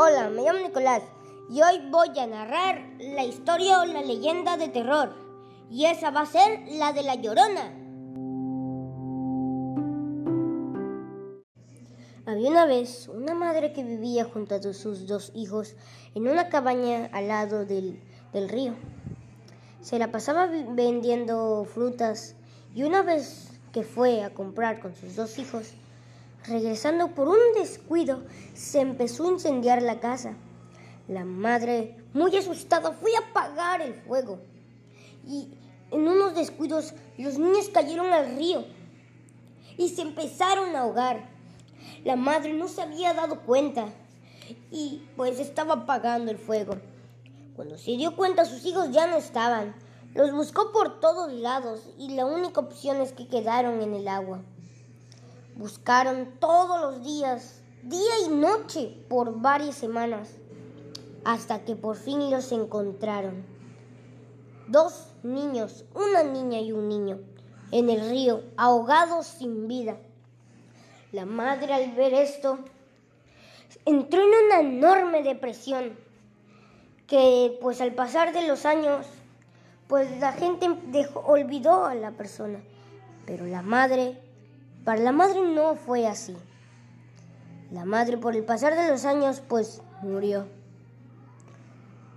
Hola, me llamo Nicolás y hoy voy a narrar la historia o la leyenda de terror. Y esa va a ser la de la Llorona. Había una vez una madre que vivía junto a sus dos hijos en una cabaña al lado del, del río. Se la pasaba vendiendo frutas y una vez que fue a comprar con sus dos hijos, regresando por un descuido, se empezó a incendiar la casa. La madre, muy asustada, fue a apagar el fuego. Y en unos descuidos los niños cayeron al río y se empezaron a ahogar. La madre no se había dado cuenta y pues estaba apagando el fuego. Cuando se dio cuenta sus hijos ya no estaban. Los buscó por todos lados y la única opción es que quedaron en el agua. Buscaron todos los días, día y noche, por varias semanas, hasta que por fin los encontraron. Dos niños, una niña y un niño, en el río, ahogados sin vida. La madre al ver esto entró en una enorme depresión que pues al pasar de los años pues la gente olvidó a la persona, pero la madre para la madre no fue así. La madre por el pasar de los años pues murió.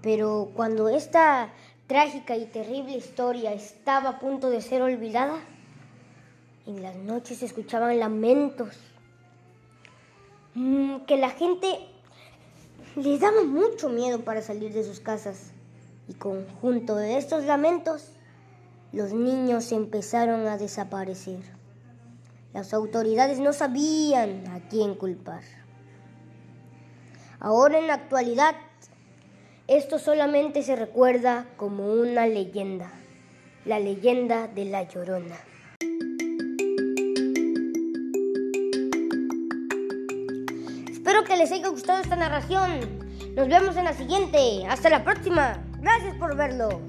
Pero cuando esta trágica y terrible historia estaba a punto de ser olvidada, en las noches se escuchaban lamentos mm, que la gente les daba mucho miedo para salir de sus casas. Y conjunto de estos lamentos, los niños empezaron a desaparecer. Las autoridades no sabían a quién culpar. Ahora en la actualidad, esto solamente se recuerda como una leyenda, la leyenda de la Llorona. Espero que les haya gustado esta narración. Nos vemos en la siguiente. Hasta la próxima. Gracias por verlo.